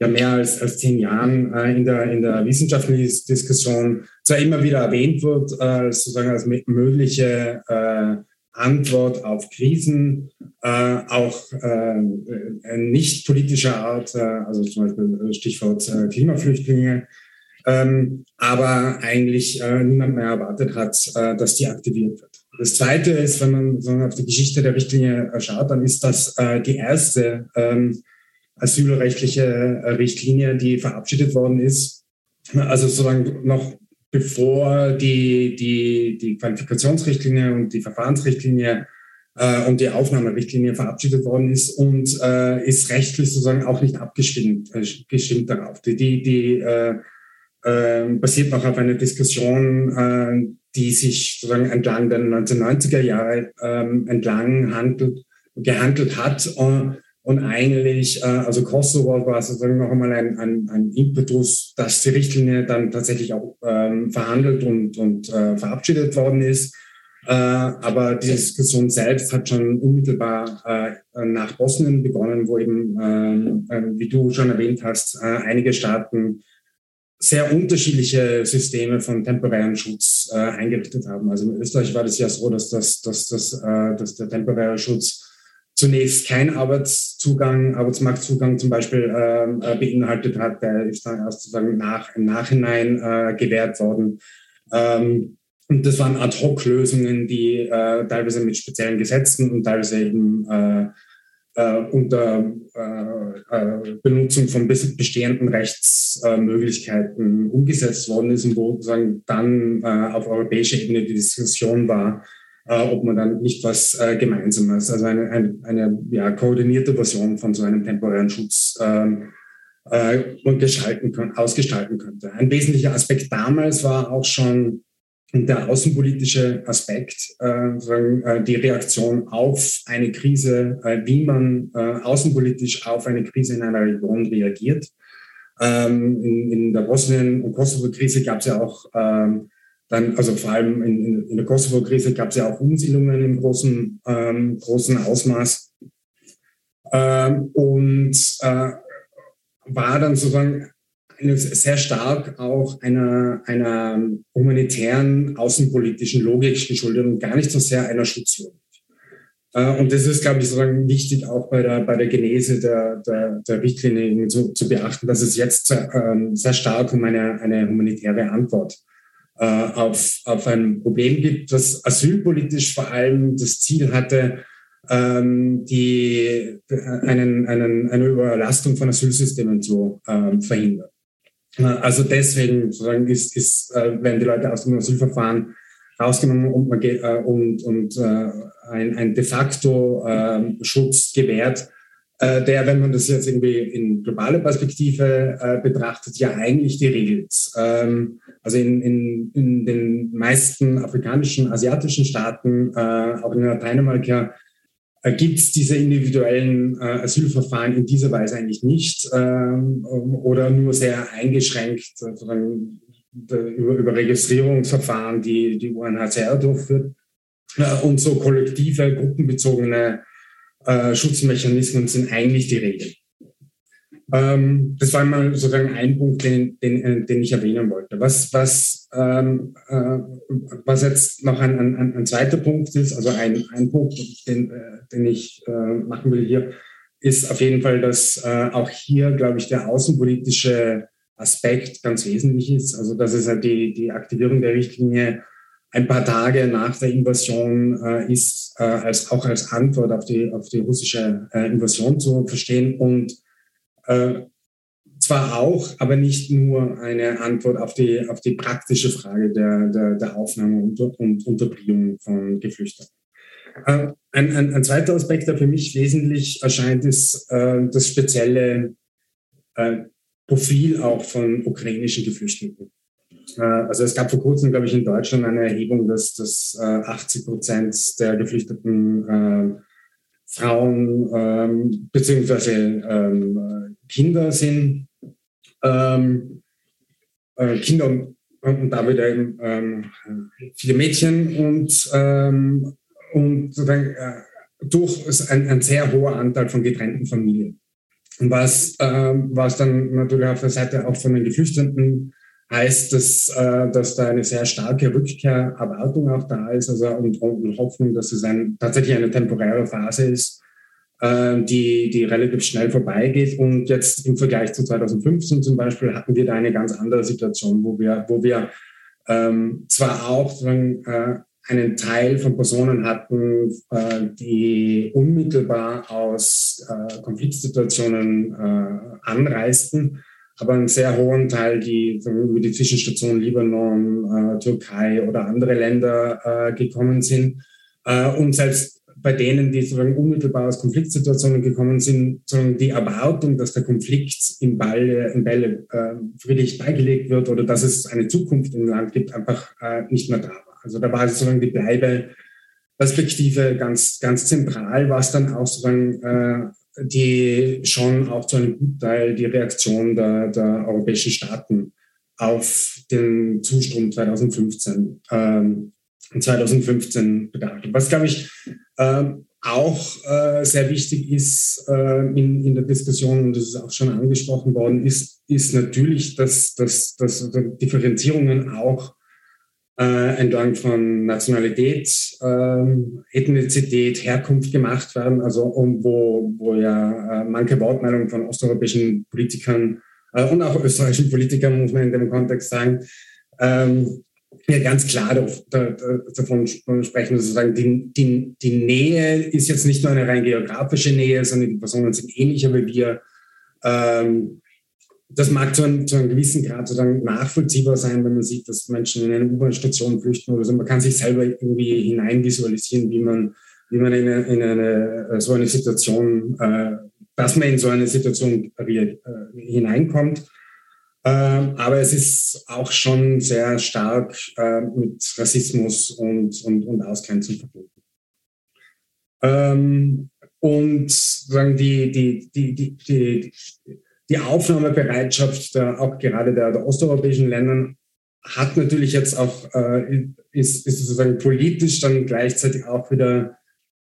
ja mehr als, als zehn Jahren äh, in, der, in der wissenschaftlichen Diskussion zwar immer wieder erwähnt wird, äh, sozusagen als mögliche äh, Antwort auf Krisen, äh, auch äh, nicht politischer Art, äh, also zum Beispiel Stichwort äh, Klimaflüchtlinge, ähm, aber eigentlich äh, niemand mehr erwartet hat, äh, dass die aktiviert wird. Das Zweite ist, wenn man so auf die Geschichte der Richtlinie äh, schaut, dann ist das äh, die erste ähm, asylrechtliche äh, Richtlinie, die verabschiedet worden ist. Also sozusagen noch bevor die, die, die Qualifikationsrichtlinie und die Verfahrensrichtlinie äh, und die Aufnahmerichtlinie verabschiedet worden ist und äh, ist rechtlich sozusagen auch nicht abgestimmt äh, gestimmt darauf. Die, die, die äh, äh, basiert noch auf einer Diskussion, äh, die sich sozusagen entlang der 1990er Jahre ähm, entlang handelt, gehandelt hat. Und, und eigentlich, äh, also Kosovo war sozusagen noch einmal ein, ein, ein Impetus, dass die Richtlinie dann tatsächlich auch ähm, verhandelt und, und äh, verabschiedet worden ist. Äh, aber die Diskussion selbst hat schon unmittelbar äh, nach Bosnien begonnen, wo eben, äh, wie du schon erwähnt hast, äh, einige Staaten sehr unterschiedliche Systeme von temporären Schutz äh, eingerichtet haben. Also in Österreich war das ja so, dass, das, dass, das, äh, dass der temporäre Schutz zunächst kein Arbeitszugang, Arbeitsmarktzugang zum Beispiel ähm, äh, beinhaltet hat. Der ist dann erst sozusagen nach, im Nachhinein äh, gewährt worden. Ähm, und das waren Ad-Hoc-Lösungen, die äh, teilweise mit speziellen Gesetzen und teilweise eben äh, äh, unter äh, Benutzung von bestehenden Rechtsmöglichkeiten umgesetzt worden ist und wo sozusagen dann auf europäischer Ebene die Diskussion war, äh, ob man dann nicht was äh, Gemeinsames, also eine, eine, eine ja, koordinierte Version von so einem temporären Schutz ähm, und gestalten, ausgestalten könnte. Ein wesentlicher Aspekt damals war auch schon der außenpolitische Aspekt, äh, äh, die Reaktion auf eine Krise, äh, wie man äh, außenpolitisch auf eine Krise in einer Region reagiert. Ähm, in, in der Bosnien- und Kosovo-Krise gab es ja auch ähm, dann, also vor allem in, in, in der Kosovo-Krise gab es ja auch Umsiedlungen im großen, ähm, großen Ausmaß. Ähm, und äh, war dann sozusagen sehr stark auch einer, einer humanitären, außenpolitischen Logik geschuldet und gar nicht so sehr einer Schutzlogik. Äh, und das ist, glaube ich, sozusagen wichtig auch bei der, bei der Genese der, der, der Richtlinie zu, zu beachten, dass es jetzt ähm, sehr stark um eine, eine humanitäre Antwort auf, auf ein Problem gibt, das asylpolitisch vor allem das Ziel hatte, ähm, die, einen, einen, eine Überlastung von Asylsystemen zu ähm, verhindern. Also deswegen sozusagen ist, ist, äh, werden die Leute aus dem Asylverfahren rausgenommen und, man geht, äh, und, und äh, ein, ein de facto äh, Schutz gewährt, äh, der, wenn man das jetzt irgendwie in globale Perspektive äh, betrachtet, ja eigentlich die regelt. Ähm, also in, in, in den meisten afrikanischen, asiatischen Staaten, äh, auch in Lateinamerika, äh, gibt es diese individuellen äh, Asylverfahren in dieser Weise eigentlich nicht ähm, oder nur sehr eingeschränkt über, über Registrierungsverfahren, die die UNHCR durchführt. Äh, und so kollektive, gruppenbezogene äh, Schutzmechanismen sind eigentlich die Regel. Ähm, das war mal sozusagen ein Punkt, den, den, äh, den ich erwähnen wollte. Was, was, ähm, äh, was jetzt noch ein, ein, ein zweiter Punkt ist, also ein, ein Punkt, den, äh, den ich äh, machen will hier, ist auf jeden Fall, dass auch hier, glaube ich, der außenpolitische Aspekt ganz wesentlich ist. Also dass es halt die, die Aktivierung der Richtlinie ein paar Tage nach der Invasion äh, ist, äh, als, auch als Antwort auf die, auf die russische äh, Invasion zu verstehen und äh, zwar auch, aber nicht nur eine Antwort auf die, auf die praktische Frage der, der, der Aufnahme und, und Unterbringung von Geflüchteten. Äh, ein, ein, ein, zweiter Aspekt, der für mich wesentlich erscheint, ist äh, das spezielle Profil auch von ukrainischen Geflüchteten. Äh, also es gab vor kurzem, glaube ich, in Deutschland eine Erhebung, dass, dass 80 äh, Prozent der geflüchteten äh, Frauen ähm, beziehungsweise ähm, Kinder sind. Ähm, äh, Kinder und, und da wieder ähm, viele Mädchen und, ähm, und sozusagen, äh, durch ein, ein sehr hoher Anteil von getrennten Familien. Was, äh, was dann natürlich auf der Seite auch von den Geflüchteten heißt, dass, äh, dass da eine sehr starke Rückkehrerwartung auch da ist also, und, und Hoffnung, dass es ein, tatsächlich eine temporäre Phase ist, äh, die, die relativ schnell vorbeigeht. Und jetzt im Vergleich zu 2015 zum Beispiel hatten wir da eine ganz andere Situation, wo wir, wo wir ähm, zwar auch äh, einen Teil von Personen hatten, äh, die unmittelbar aus äh, Konfliktsituationen äh, anreisten, aber einen sehr hohen Teil, die über die Zwischenstation Libanon, äh, Türkei oder andere Länder äh, gekommen sind. Äh, und selbst bei denen, die sozusagen unmittelbar aus Konfliktsituationen gekommen sind, sozusagen die Erwartung, dass der Konflikt in Bälle, in Bälle äh, friedlich beigelegt wird oder dass es eine Zukunft im Land gibt, einfach äh, nicht mehr da war. Also da war sozusagen die Bleibeperspektive ganz, ganz zentral, was dann auch sozusagen äh, die schon auch zu einem Gutteil die Reaktion der, der europäischen Staaten auf den Zustrom 2015, ähm, 2015 bedarf. Was, glaube ich, ähm, auch äh, sehr wichtig ist äh, in, in der Diskussion, und das ist auch schon angesprochen worden, ist, ist natürlich, dass, dass, dass Differenzierungen auch äh, entlang von Nationalität, ähm, Ethnizität, Herkunft gemacht werden, also um, wo, wo ja äh, manche Wortmeldungen von osteuropäischen Politikern äh, und auch österreichischen Politikern, muss man in dem Kontext sagen, ähm, ja ganz klar davon sprechen, sozusagen die, die, die Nähe ist jetzt nicht nur eine rein geografische Nähe, sondern die Personen sind ähnlicher wie wir. Ähm, das mag zu einem, zu einem gewissen Grad sozusagen nachvollziehbar sein, wenn man sieht, dass Menschen in eine U-Bahn-Station flüchten oder so. Man kann sich selber irgendwie hineinvisualisieren, wie man, wie man in eine, in eine so eine Situation, äh, dass man in so eine Situation äh, hineinkommt. Äh, aber es ist auch schon sehr stark äh, mit Rassismus und, und, und Ausgrenzung verbunden. Ähm, und sagen die, die, die, die, die die Aufnahmebereitschaft der, auch gerade der, der osteuropäischen Länder hat natürlich jetzt auch, äh, ist, ist sozusagen politisch dann gleichzeitig auch wieder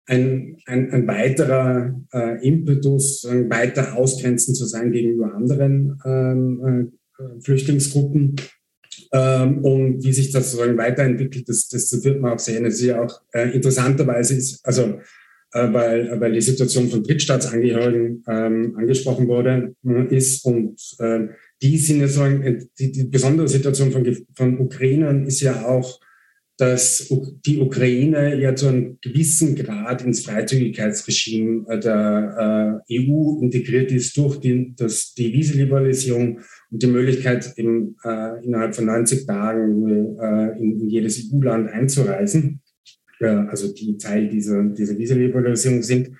ein, ein, ein weiterer äh, Impetus, ein weiter ausgrenzend zu sein gegenüber anderen ähm, äh, Flüchtlingsgruppen. Ähm, und wie sich das sozusagen weiterentwickelt, das, das wird man auch sehen. Es ist ja auch äh, interessanterweise ist, also äh, weil, weil die Situation von Drittstaatsangehörigen ähm, angesprochen wurde, äh, ist. Und äh, die sind ja so ein, die, die besondere Situation von, von Ukrainern ist ja auch, dass die Ukraine ja zu einem gewissen Grad ins Freizügigkeitsregime der äh, EU integriert ist durch die, das, die Visaliberalisierung und die Möglichkeit, eben, äh, innerhalb von 90 Tagen äh, in, in jedes EU-Land einzureisen also die Teil dieser, dieser Visaliberalisierung sind.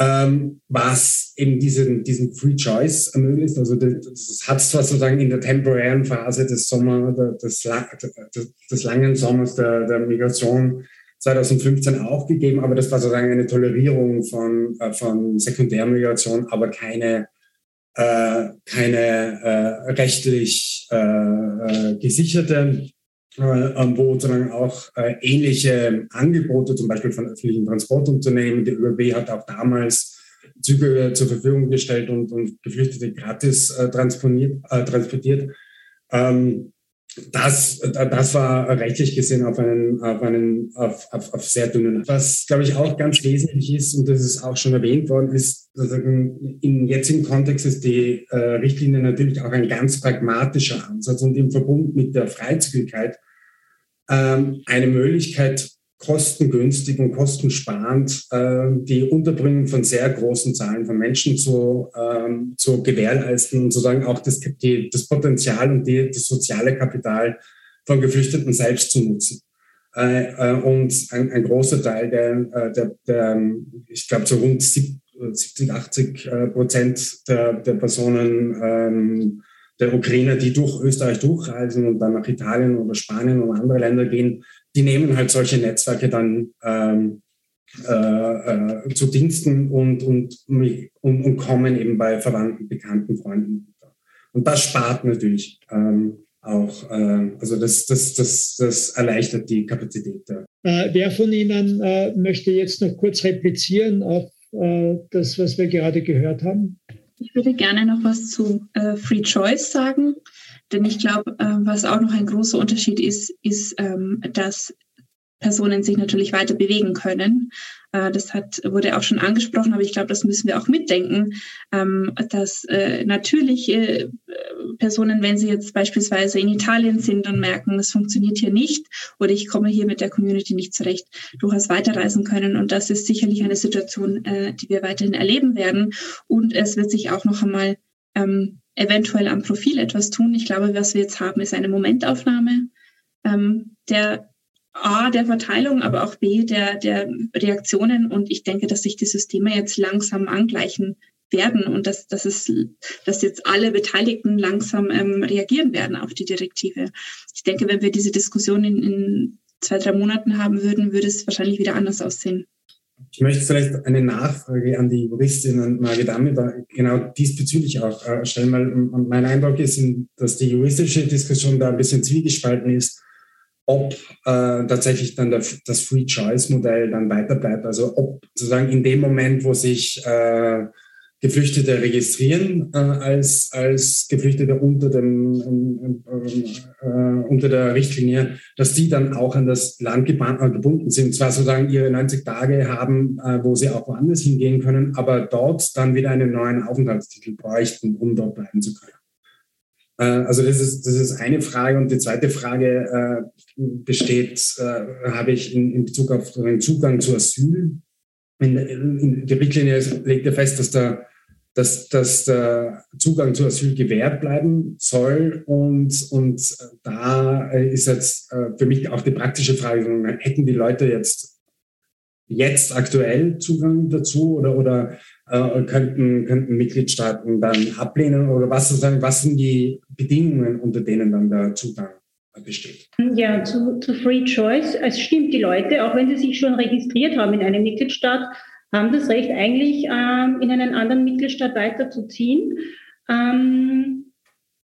ähm, was eben diesen, diesen Free Choice ermöglicht. Also das, das hat zwar sozusagen in der temporären Phase des Sommer, des, des, langen Sommers der, der Migration 2015 aufgegeben, aber das war sozusagen eine Tolerierung von, äh, von Sekundärmigration, aber keine, äh, keine äh, rechtlich äh, äh gesicherte, äh, wo sozusagen auch äh, ähnliche Angebote, zum Beispiel von öffentlichen Transportunternehmen, die ÖBB hat auch damals Züge zur Verfügung gestellt und, und Geflüchtete gratis transportiert. transportiert. Ähm, das, das war rechtlich gesehen auf einen, auf einen, auf, auf, auf sehr dünnen. Was, glaube ich, auch ganz wesentlich ist, und das ist auch schon erwähnt worden, ist, im jetzigen Kontext ist die äh, Richtlinie natürlich auch ein ganz pragmatischer Ansatz und im Verbund mit der Freizügigkeit ähm, eine Möglichkeit, kostengünstig und kostensparend äh, die Unterbringung von sehr großen Zahlen von Menschen zu, ähm, zu gewährleisten und sozusagen auch das, die, das Potenzial und die, das soziale Kapital von Geflüchteten selbst zu nutzen. Äh, äh, und ein, ein, großer Teil der, äh, der, der ich glaube, so rund 70, 80 äh, Prozent der, der Personen ähm, der Ukrainer, die durch Österreich durchreisen und dann nach Italien oder Spanien oder andere Länder gehen, die nehmen halt solche Netzwerke dann ähm, äh, äh, zu Diensten und, und, und, und, kommen eben bei Verwandten, Bekannten, Freunden. Und das spart natürlich ähm, auch, äh, also das, das, das, das erleichtert die Kapazität. Äh, wer von Ihnen äh, möchte jetzt noch kurz replizieren auf äh, das, was wir gerade gehört haben? Ich würde gerne noch was zu Free Choice sagen. Denn ich glaube, äh, was auch noch ein großer Unterschied ist, ist, ähm, dass Personen sich natürlich weiter bewegen können. Äh, das hat, wurde auch schon angesprochen, aber ich glaube, das müssen wir auch mitdenken, ähm, dass äh, natürlich äh, Personen, wenn sie jetzt beispielsweise in Italien sind und merken, das funktioniert hier nicht oder ich komme hier mit der Community nicht zurecht, durchaus weiterreisen können. Und das ist sicherlich eine Situation, äh, die wir weiterhin erleben werden. Und es wird sich auch noch einmal ähm, eventuell am Profil etwas tun. Ich glaube, was wir jetzt haben, ist eine Momentaufnahme ähm, der A, der Verteilung, aber auch B, der, der Reaktionen. Und ich denke, dass sich die Systeme jetzt langsam angleichen werden und dass, dass, es, dass jetzt alle Beteiligten langsam ähm, reagieren werden auf die Direktive. Ich denke, wenn wir diese Diskussion in, in zwei, drei Monaten haben würden, würde es wahrscheinlich wieder anders aussehen. Ich möchte vielleicht eine Nachfrage an die Juristin und Margit Amida genau diesbezüglich auch äh, stellen, weil mein Eindruck ist, dass die juristische Diskussion da ein bisschen zwiegespalten ist, ob äh, tatsächlich dann der, das Free Choice Modell dann weiter bleibt. Also ob sozusagen in dem Moment, wo sich äh, Geflüchtete registrieren äh, als, als Geflüchtete unter, dem, äh, äh, unter der Richtlinie, dass die dann auch an das Land äh, gebunden sind. Zwar sozusagen ihre 90 Tage haben, äh, wo sie auch woanders hingehen können, aber dort dann wieder einen neuen Aufenthaltstitel bräuchten, um dort bleiben zu können. Äh, also das ist, das ist eine Frage. Und die zweite Frage besteht, habe ich in, in Bezug auf den Zugang zu Asyl in, in, die Richtlinie legt ja fest, dass der, dass, dass der Zugang zu Asyl gewährt bleiben soll. Und, und da ist jetzt äh, für mich auch die praktische Frage, hätten die Leute jetzt, jetzt aktuell Zugang dazu oder, oder äh, könnten, könnten Mitgliedstaaten dann ablehnen? Oder was, sozusagen, was sind die Bedingungen, unter denen dann der Zugang besteht. Ja, zu, zu Free Choice. Es stimmt, die Leute, auch wenn sie sich schon registriert haben in einem Mitgliedstaat, haben das Recht, eigentlich ähm, in einen anderen Mitgliedstaat weiterzuziehen. Ähm,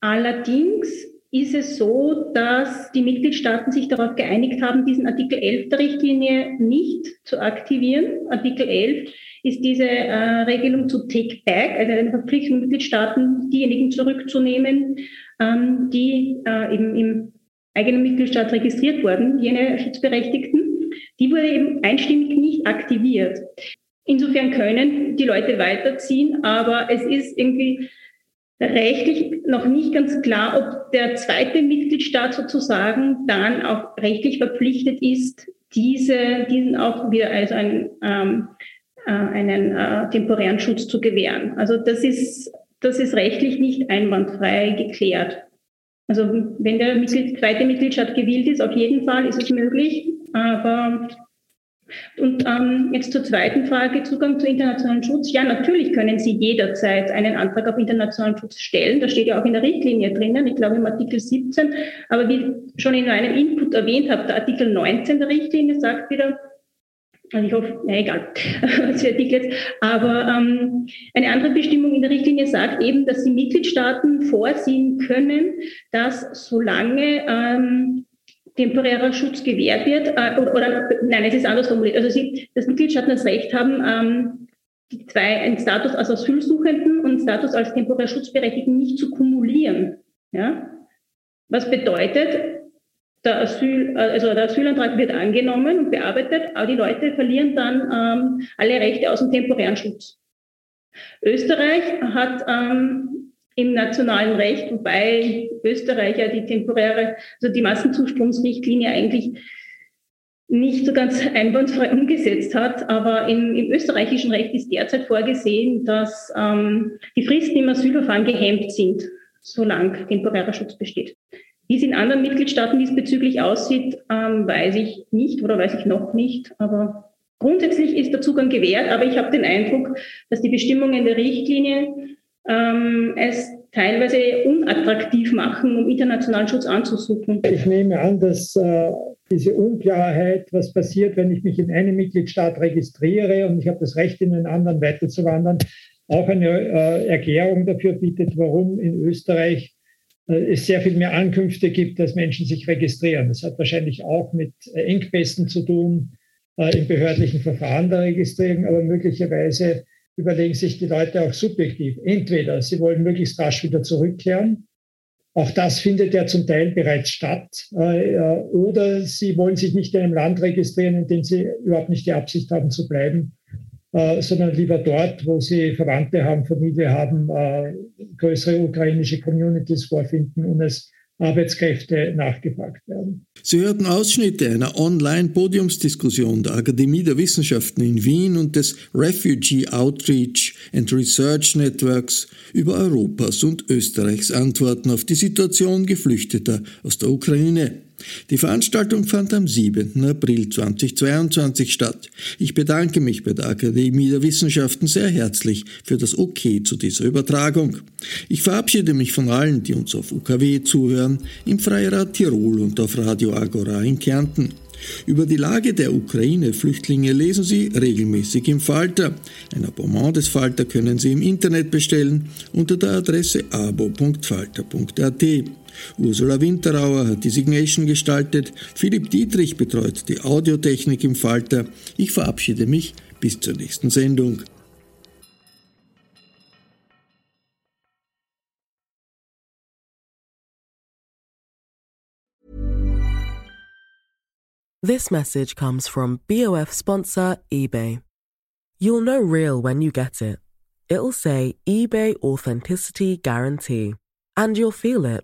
allerdings ist es so, dass die Mitgliedstaaten sich darauf geeinigt haben, diesen Artikel 11 der Richtlinie nicht zu aktivieren. Artikel 11 ist diese äh, Regelung zu Take Back, also eine Verpflichtung Mitgliedstaaten, diejenigen zurückzunehmen, ähm, die äh, eben im eigenen Mitgliedstaat registriert wurden, jene Schutzberechtigten, die wurde eben einstimmig nicht aktiviert. Insofern können die Leute weiterziehen, aber es ist irgendwie rechtlich noch nicht ganz klar, ob der zweite Mitgliedstaat sozusagen dann auch rechtlich verpflichtet ist, diese, diesen auch wieder als einen, ähm, äh, einen äh, temporären Schutz zu gewähren. Also das ist, das ist rechtlich nicht einwandfrei geklärt. Also wenn der Mitglied, zweite Mitgliedstaat gewählt ist, auf jeden Fall ist es möglich, aber Und ähm, jetzt zur zweiten Frage, Zugang zu internationalen Schutz. Ja, natürlich können Sie jederzeit einen Antrag auf internationalen Schutz stellen. Das steht ja auch in der Richtlinie drinnen, ich glaube im Artikel 17. Aber wie schon in meinem Input erwähnt habe, der Artikel 19 der Richtlinie sagt wieder, also ich hoffe, ja egal, was für jetzt. Aber ähm, eine andere Bestimmung in der Richtlinie sagt eben, dass die Mitgliedstaaten vorsehen können, dass solange ähm, temporärer Schutz gewährt wird, äh, oder, oder, nein, es ist anders formuliert. Also sie, dass Mitgliedstaaten das Recht haben, ähm, die zwei, einen Status als Asylsuchenden und einen Status als temporär Schutzberechtigten nicht zu kumulieren. Ja? Was bedeutet, der, Asyl, also der Asylantrag wird angenommen und bearbeitet, aber die Leute verlieren dann ähm, alle Rechte aus dem temporären Schutz. Österreich hat ähm, im nationalen Recht, wobei Österreich ja die temporäre, also die Massenzustromsrichtlinie eigentlich nicht so ganz einwandfrei umgesetzt hat. Aber im, im österreichischen Recht ist derzeit vorgesehen, dass ähm, die Fristen im Asylverfahren gehemmt sind, solange temporärer Schutz besteht. Wie es in anderen Mitgliedstaaten diesbezüglich aussieht, ähm, weiß ich nicht oder weiß ich noch nicht. Aber grundsätzlich ist der Zugang gewährt. Aber ich habe den Eindruck, dass die Bestimmungen der Richtlinie ähm, es teilweise unattraktiv machen, um internationalen Schutz anzusuchen. Ich nehme an, dass äh, diese Unklarheit, was passiert, wenn ich mich in einem Mitgliedstaat registriere und ich habe das Recht, in einen anderen weiterzuwandern, auch eine äh, Erklärung dafür bietet, warum in Österreich es sehr viel mehr Ankünfte gibt, dass Menschen sich registrieren. Das hat wahrscheinlich auch mit äh, Engpässen zu tun äh, im behördlichen Verfahren der Registrierung, aber möglicherweise überlegen sich die Leute auch subjektiv. Entweder sie wollen möglichst rasch wieder zurückkehren, auch das findet ja zum Teil bereits statt, äh, oder sie wollen sich nicht in einem Land registrieren, in dem sie überhaupt nicht die Absicht haben zu bleiben, äh, sondern lieber dort, wo sie Verwandte haben, Familie haben, äh, größere ukrainische Communities vorfinden und es Arbeitskräfte nachgefragt werden. Sie hörten Ausschnitte einer Online-Podiumsdiskussion der Akademie der Wissenschaften in Wien und des Refugee Outreach and Research Networks über Europas und Österreichs Antworten auf die Situation Geflüchteter aus der Ukraine. Die Veranstaltung fand am 7. April 2022 statt. Ich bedanke mich bei der Akademie der Wissenschaften sehr herzlich für das Okay zu dieser Übertragung. Ich verabschiede mich von allen, die uns auf UKW zuhören, im Freirad Tirol und auf Radio Agora in Kärnten. Über die Lage der Ukraine-Flüchtlinge lesen Sie regelmäßig im Falter. Ein Abonnement des Falter können Sie im Internet bestellen unter der Adresse abo.falter.at. Ursula Winterauer hat die Signation gestaltet, Philipp Dietrich betreut die Audiotechnik im Falter. Ich verabschiede mich bis zur nächsten Sendung. This message comes from BOF sponsor eBay. You'll know real when you get it. It'll say eBay Authenticity Guarantee. And you'll feel it.